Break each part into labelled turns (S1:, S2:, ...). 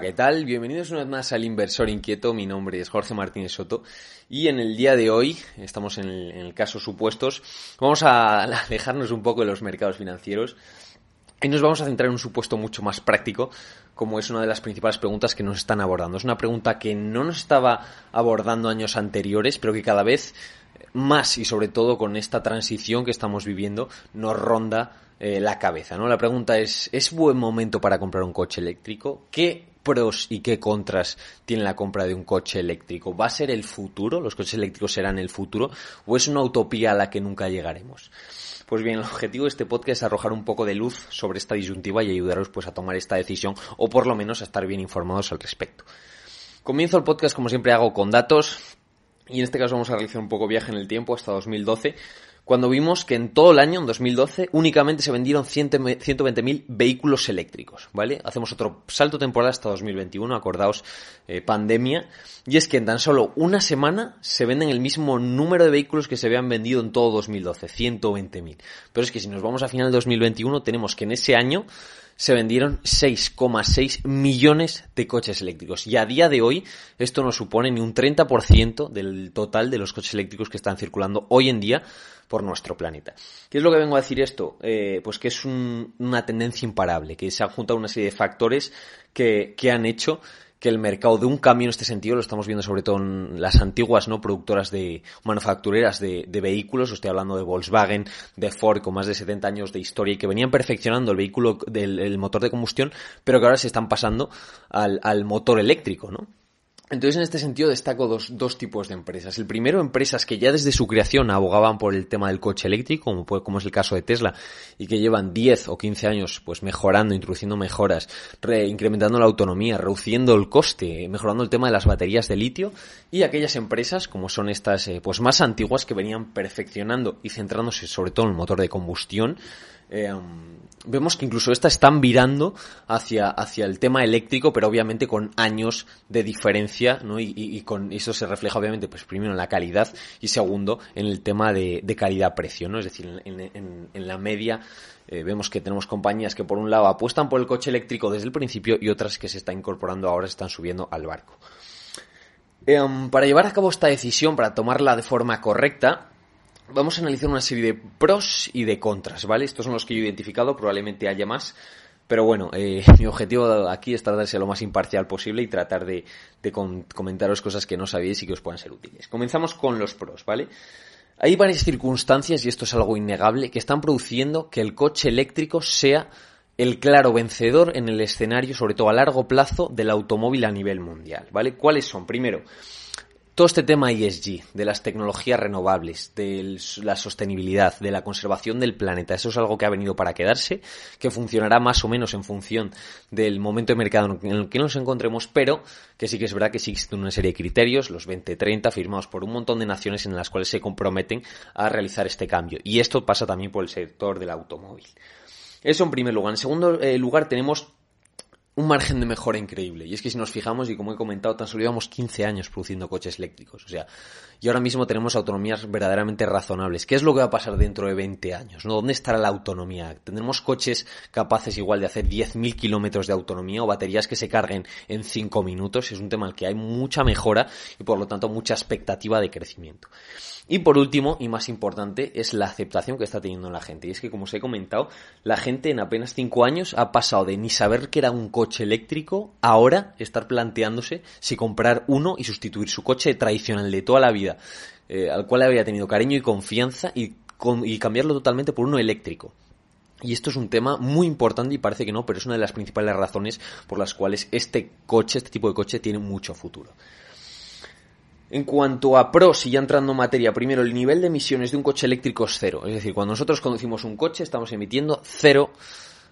S1: ¿Qué tal? Bienvenidos una vez más al Inversor Inquieto. Mi nombre es Jorge Martínez Soto y en el día de hoy, estamos en el, en el caso supuestos, vamos a alejarnos un poco de los mercados financieros y nos vamos a centrar en un supuesto mucho más práctico, como es una de las principales preguntas que nos están abordando. Es una pregunta que no nos estaba abordando años anteriores, pero que cada vez más y sobre todo con esta transición que estamos viviendo nos ronda eh, la cabeza, ¿no? La pregunta es, ¿es buen momento para comprar un coche eléctrico? ¿Qué pros y qué contras tiene la compra de un coche eléctrico? ¿Va a ser el futuro? ¿Los coches eléctricos serán el futuro? ¿O es una utopía a la que nunca llegaremos? Pues bien, el objetivo de este podcast es arrojar un poco de luz sobre esta disyuntiva y ayudaros pues a tomar esta decisión o por lo menos a estar bien informados al respecto. Comienzo el podcast como siempre hago con datos y en este caso vamos a realizar un poco viaje en el tiempo hasta 2012 cuando vimos que en todo el año, en 2012, únicamente se vendieron 120.000 vehículos eléctricos, ¿vale? Hacemos otro salto temporal hasta 2021, acordaos, eh, pandemia, y es que en tan solo una semana se venden el mismo número de vehículos que se habían vendido en todo 2012, 120.000. Pero es que si nos vamos a final de 2021, tenemos que en ese año se vendieron 6,6 millones de coches eléctricos. Y a día de hoy esto no supone ni un 30% del total de los coches eléctricos que están circulando hoy en día por nuestro planeta. ¿Qué es lo que vengo a decir esto? Eh, pues que es una tendencia imparable, que se han juntado una serie de factores que, que han hecho que el mercado de un cambio en este sentido lo estamos viendo sobre todo en las antiguas no productoras de manufactureras de, vehículos, estoy hablando de Volkswagen, de Ford con más de 70 años de historia y que venían perfeccionando el vehículo del motor de combustión, pero que ahora se están pasando al motor eléctrico, ¿no? Entonces, en este sentido, destaco dos, dos, tipos de empresas. El primero, empresas que ya desde su creación abogaban por el tema del coche eléctrico, como, como es el caso de Tesla, y que llevan 10 o 15 años pues mejorando, introduciendo mejoras, re, incrementando la autonomía, reduciendo el coste, mejorando el tema de las baterías de litio, y aquellas empresas, como son estas eh, pues más antiguas, que venían perfeccionando y centrándose sobre todo en el motor de combustión, eh, vemos que incluso estas están virando hacia, hacia el tema eléctrico, pero obviamente con años de diferencia, ¿no? Y, y, con eso se refleja obviamente, pues primero en la calidad y segundo en el tema de, de calidad-precio, ¿no? Es decir, en, en, la media eh, vemos que tenemos compañías que por un lado apuestan por el coche eléctrico desde el principio y otras que se están incorporando ahora, están subiendo al barco. Eh, para llevar a cabo esta decisión, para tomarla de forma correcta, vamos a analizar una serie de pros y de contras, ¿vale? Estos son los que yo he identificado, probablemente haya más. Pero bueno, eh, mi objetivo aquí es tratar de ser lo más imparcial posible y tratar de, de comentaros cosas que no sabéis y que os puedan ser útiles. Comenzamos con los pros, ¿vale? Hay varias circunstancias, y esto es algo innegable, que están produciendo que el coche eléctrico sea el claro vencedor en el escenario, sobre todo a largo plazo, del automóvil a nivel mundial, ¿vale? ¿Cuáles son? Primero, todo este tema ESG, de las tecnologías renovables, de la sostenibilidad, de la conservación del planeta, eso es algo que ha venido para quedarse, que funcionará más o menos en función del momento de mercado en el que nos encontremos, pero que sí que es verdad que existen una serie de criterios, los 2030, firmados por un montón de naciones en las cuales se comprometen a realizar este cambio. Y esto pasa también por el sector del automóvil. Eso en primer lugar. En segundo eh, lugar tenemos un margen de mejora increíble. Y es que si nos fijamos, y como he comentado, tan solo llevamos 15 años produciendo coches eléctricos. O sea, y ahora mismo tenemos autonomías verdaderamente razonables. ¿Qué es lo que va a pasar dentro de 20 años? ¿no? ¿Dónde estará la autonomía? ¿Tendremos coches capaces igual de hacer 10.000 kilómetros de autonomía o baterías que se carguen en 5 minutos? Es un tema al que hay mucha mejora y por lo tanto mucha expectativa de crecimiento. Y por último, y más importante, es la aceptación que está teniendo la gente. Y es que, como os he comentado, la gente en apenas 5 años ha pasado de ni saber que era un coche eléctrico, ahora estar planteándose si comprar uno y sustituir su coche tradicional de toda la vida, eh, al cual había tenido cariño y confianza, y, con, y cambiarlo totalmente por uno eléctrico. Y esto es un tema muy importante y parece que no, pero es una de las principales razones por las cuales este coche, este tipo de coche, tiene mucho futuro. En cuanto a pros, y ya entrando en materia, primero, el nivel de emisiones de un coche eléctrico es cero. Es decir, cuando nosotros conducimos un coche, estamos emitiendo cero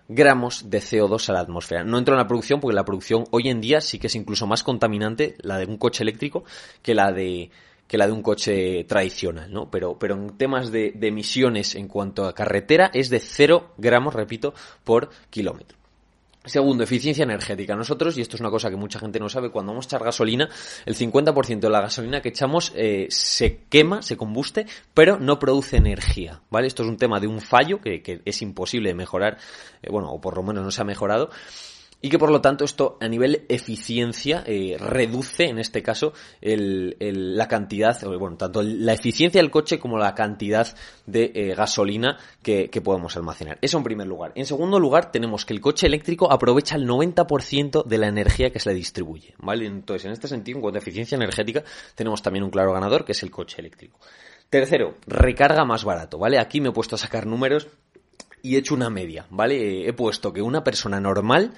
S1: gramos de CO2 a la atmósfera. No entro en la producción porque la producción hoy en día sí que es incluso más contaminante la de un coche eléctrico que la de que la de un coche tradicional, ¿no? Pero, pero en temas de, de emisiones en cuanto a carretera es de cero gramos, repito, por kilómetro. Segundo, eficiencia energética. Nosotros, y esto es una cosa que mucha gente no sabe, cuando vamos a echar gasolina, el 50% de la gasolina que echamos eh, se quema, se combuste, pero no produce energía, ¿vale? Esto es un tema de un fallo que, que es imposible de mejorar, eh, bueno, o por lo menos no se ha mejorado, y que por lo tanto esto a nivel eficiencia eh, reduce en este caso el, el, la cantidad, bueno, tanto la eficiencia del coche como la cantidad de eh, gasolina que, que, podemos almacenar. Eso en primer lugar. En segundo lugar tenemos que el coche eléctrico aprovecha el 90% de la energía que se le distribuye, ¿vale? Entonces en este sentido, en cuanto a eficiencia energética, tenemos también un claro ganador que es el coche eléctrico. Tercero, recarga más barato, ¿vale? Aquí me he puesto a sacar números y he hecho una media, ¿vale? He puesto que una persona normal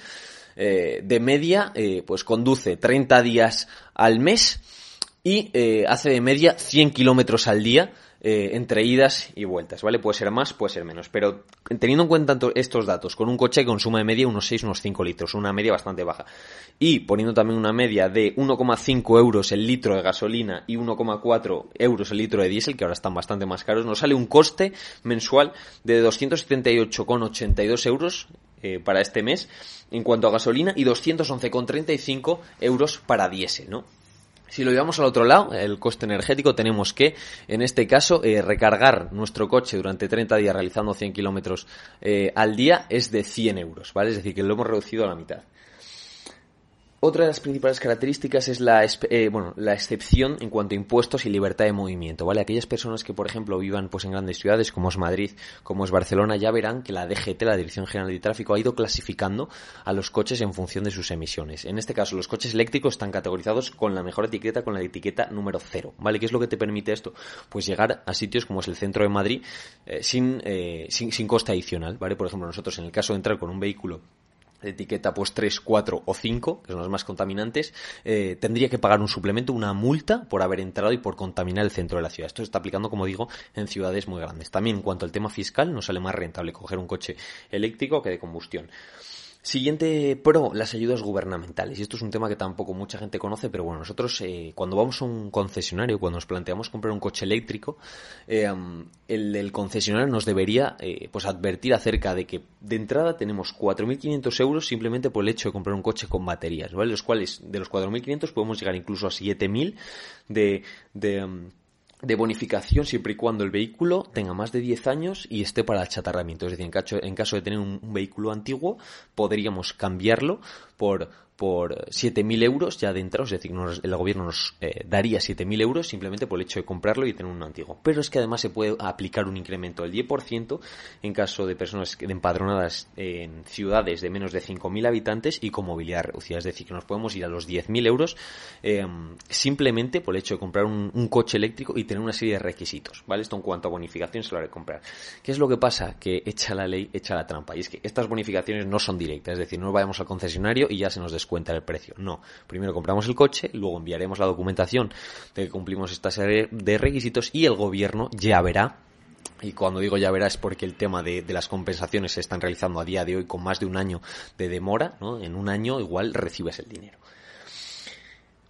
S1: eh, de media eh, pues conduce 30 días al mes y eh, hace de media 100 kilómetros al día eh, entre idas y vueltas, ¿vale? Puede ser más, puede ser menos, pero teniendo en cuenta estos datos, con un coche que consuma de media unos 6, unos 5 litros, una media bastante baja, y poniendo también una media de 1,5 euros el litro de gasolina y 1,4 euros el litro de diésel, que ahora están bastante más caros, nos sale un coste mensual de 278,82 euros eh, para este mes en cuanto a gasolina y 211,35 euros para diésel, ¿no? Si lo llevamos al otro lado, el coste energético, tenemos que, en este caso, eh, recargar nuestro coche durante 30 días realizando 100 kilómetros eh, al día es de 100 euros, ¿vale? Es decir, que lo hemos reducido a la mitad. Otra de las principales características es la, eh, bueno, la excepción en cuanto a impuestos y libertad de movimiento, ¿vale? Aquellas personas que, por ejemplo, vivan pues, en grandes ciudades como es Madrid, como es Barcelona, ya verán que la DGT, la Dirección General de Tráfico, ha ido clasificando a los coches en función de sus emisiones. En este caso, los coches eléctricos están categorizados con la mejor etiqueta, con la etiqueta número cero, ¿vale? ¿Qué es lo que te permite esto? Pues llegar a sitios como es el centro de Madrid eh, sin, eh, sin, sin coste adicional, ¿vale? Por ejemplo, nosotros en el caso de entrar con un vehículo etiqueta pues 3, 4 o 5, que son los más contaminantes, eh, tendría que pagar un suplemento, una multa por haber entrado y por contaminar el centro de la ciudad. Esto se está aplicando, como digo, en ciudades muy grandes. También en cuanto al tema fiscal, no sale más rentable coger un coche eléctrico que de combustión. Siguiente pro, las ayudas gubernamentales. Y esto es un tema que tampoco mucha gente conoce, pero bueno, nosotros eh, cuando vamos a un concesionario, cuando nos planteamos comprar un coche eléctrico, eh, el, concesionario nos debería eh, pues advertir acerca de que de entrada tenemos 4.500 euros simplemente por el hecho de comprar un coche con baterías, ¿vale? Los cuales de los 4.500 podemos llegar incluso a 7.000 de, de de bonificación siempre y cuando el vehículo tenga más de 10 años y esté para achatarramiento. Es decir, en caso, en caso de tener un, un vehículo antiguo, podríamos cambiarlo por, por 7.000 euros ya de entrada, es decir, nos, el gobierno nos eh, daría 7.000 euros simplemente por el hecho de comprarlo y tener uno antiguo. Pero es que además se puede aplicar un incremento del 10% en caso de personas empadronadas en ciudades de menos de 5.000 habitantes y con movilidad reducida. Es decir, que nos podemos ir a los 10.000 euros eh, simplemente por el hecho de comprar un, coche eléctrico y tener una serie de requisitos. ¿vale? Esto en cuanto a bonificación se lo haré comprar. ¿Qué es lo que pasa? Que echa la ley, echa la trampa. Y es que estas bonificaciones no son directas. Es decir, no vayamos al concesionario y ya se nos descuenta cuenta el precio. No, primero compramos el coche, luego enviaremos la documentación de que cumplimos esta serie de requisitos y el gobierno ya verá y cuando digo ya verá es porque el tema de, de, las compensaciones se están realizando a día de hoy con más de un año de demora, ¿no? En un año igual recibes el dinero.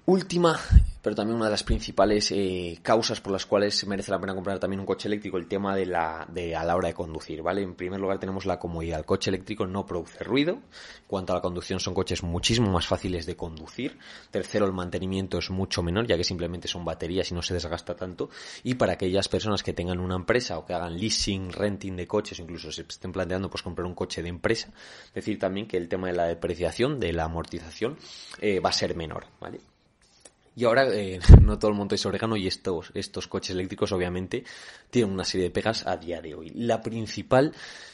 S1: Última, pero también una de las principales eh, causas por las cuales merece la pena comprar también un coche eléctrico, el tema de la, de a la hora de conducir, ¿vale? En primer lugar tenemos la comodidad. El coche eléctrico no produce ruido. En cuanto a la conducción son coches muchísimo más fáciles de conducir. Tercero, el mantenimiento es mucho menor, ya que simplemente son baterías y no se desgasta tanto. Y para aquellas personas que tengan una empresa o que hagan leasing, renting de coches, incluso se estén planteando pues comprar un coche de empresa, decir también que el tema de la depreciación, de la amortización, eh, va a ser menor, ¿vale? Y ahora eh, no todo el mundo es orégano y estos, estos coches eléctricos obviamente tienen una serie de pegas a día de hoy. La principal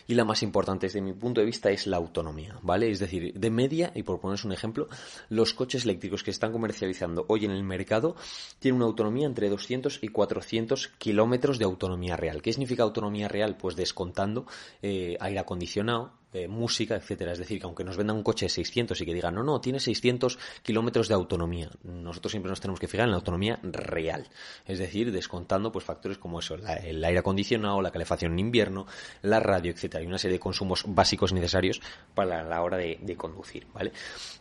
S1: y la más importante desde mi punto de vista es la autonomía, ¿vale? Es decir, de media, y por poneros un ejemplo, los coches eléctricos que están comercializando hoy en el mercado tienen una autonomía entre 200 y 400 kilómetros de autonomía real. ¿Qué significa autonomía real? Pues descontando eh, aire acondicionado, eh, música, etcétera. Es decir, que aunque nos vendan un coche de 600 y que digan, no, no, tiene 600 kilómetros de autonomía, nosotros siempre nos tenemos que fijar en la autonomía real. Es decir, descontando pues factores como eso, el aire acondicionado, la calefacción en invierno, la radio, etcétera, y una serie de consumos básicos necesarios para la hora de, de conducir, ¿vale?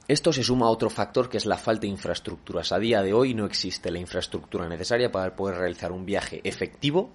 S1: Esto se suma a otro factor que es la falta de infraestructuras. A día de hoy no existe la infraestructura necesaria para poder realizar un viaje efectivo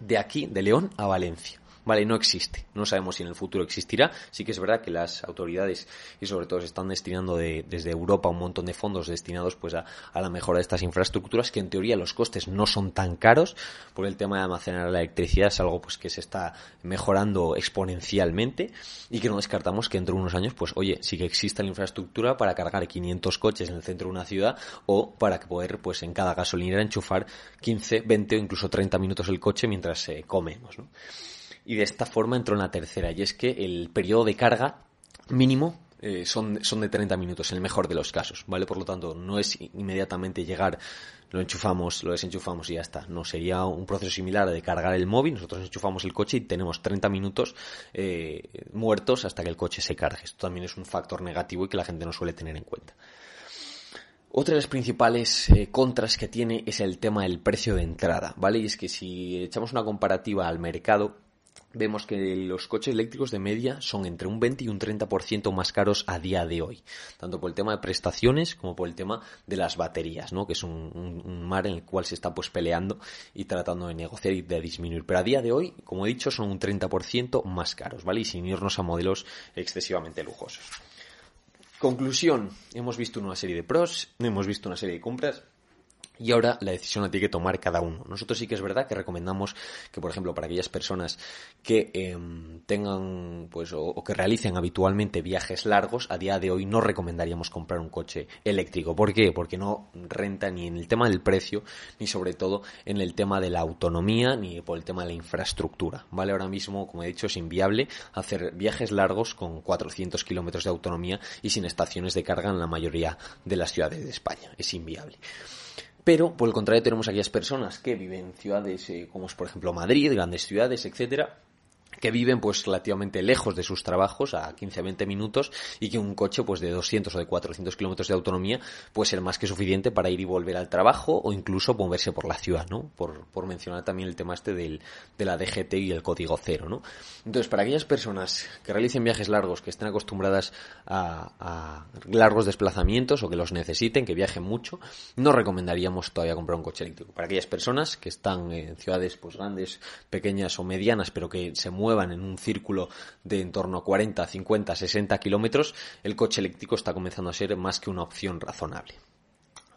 S1: de aquí, de León a Valencia. Vale, no existe. No sabemos si en el futuro existirá. Sí que es verdad que las autoridades y sobre todo se están destinando desde Europa un montón de fondos destinados pues a, la mejora de estas infraestructuras que en teoría los costes no son tan caros por el tema de almacenar la electricidad es algo pues que se está mejorando exponencialmente y que no descartamos que dentro de unos años pues oye sí que exista la infraestructura para cargar 500 coches en el centro de una ciudad o para poder pues en cada gasolinera enchufar 15, 20 o incluso 30 minutos el coche mientras eh, comemos, ¿no? Y de esta forma entró en la tercera y es que el periodo de carga mínimo eh, son, son de 30 minutos en el mejor de los casos, ¿vale? Por lo tanto, no es inmediatamente llegar, lo enchufamos, lo desenchufamos y ya está. No, sería un proceso similar de cargar el móvil, nosotros enchufamos el coche y tenemos 30 minutos eh, muertos hasta que el coche se cargue. Esto también es un factor negativo y que la gente no suele tener en cuenta. Otra de las principales eh, contras que tiene es el tema del precio de entrada, ¿vale? Y es que si echamos una comparativa al mercado, vemos que los coches eléctricos de media son entre un 20 y un 30% más caros a día de hoy, tanto por el tema de prestaciones como por el tema de las baterías, ¿no? que es un, mar en el cual se está pues peleando y tratando de negociar y de disminuir. Pero a día de hoy, como he dicho, son un 30% más caros, ¿vale? Y sin irnos a modelos excesivamente lujosos. Conclusión, hemos visto una serie de pros, hemos visto una serie de compras y ahora la decisión la tiene que tomar cada uno. Nosotros sí que es verdad que recomendamos que, por ejemplo, para aquellas personas que em, tengan, pues, o, que realicen habitualmente viajes largos, a día de hoy no recomendaríamos comprar un coche eléctrico. ¿Por qué? Porque no renta ni en el tema del precio, ni sobre todo en el tema de la autonomía, ni por el tema de la infraestructura. ¿Vale? Ahora mismo, como he dicho, es inviable hacer viajes largos con 400 kilómetros de autonomía y sin estaciones de carga en la mayoría de las ciudades de España. Es inviable. Pero, por el contrario, tenemos aquellas personas que viven en ciudades eh, como es, por ejemplo, Madrid, grandes ciudades, etcétera, que viven pues relativamente lejos de sus trabajos a 15-20 minutos y que un coche pues de 200 o de 400 kilómetros de autonomía puede ser más que suficiente para ir y volver al trabajo o incluso moverse por la ciudad, ¿no? Por, por mencionar también el tema este del, de la DGT y el código cero, ¿no? Entonces, para aquellas personas que realicen viajes largos, que estén acostumbradas a, a largos desplazamientos o que los necesiten, que viajen mucho, no recomendaríamos todavía comprar un coche eléctrico. Para aquellas personas que están en ciudades pues grandes, pequeñas o medianas, pero que se mueven en un círculo de en torno a 40, 50, 60 kilómetros, el coche eléctrico está comenzando a ser más que una opción razonable.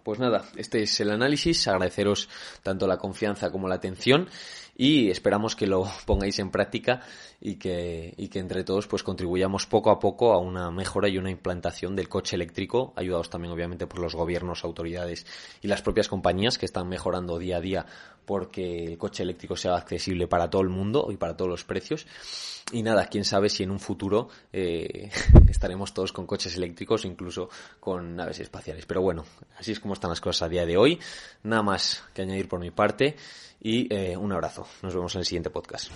S1: Pues nada, este es el análisis. Agradeceros tanto la confianza como la atención y esperamos que lo pongáis en práctica y que, y que entre todos pues contribuyamos poco a poco a una mejora y una implantación del coche eléctrico, ayudados también obviamente por los gobiernos, autoridades y las propias compañías que están mejorando día a día porque el coche eléctrico sea accesible para todo el mundo y para todos los precios. Y nada, quién sabe si en un futuro eh, estaremos todos con coches eléctricos, incluso con naves espaciales. Pero bueno, así es como están las cosas a día de hoy. Nada más que añadir por mi parte y eh, un abrazo. Nos vemos en el siguiente podcast.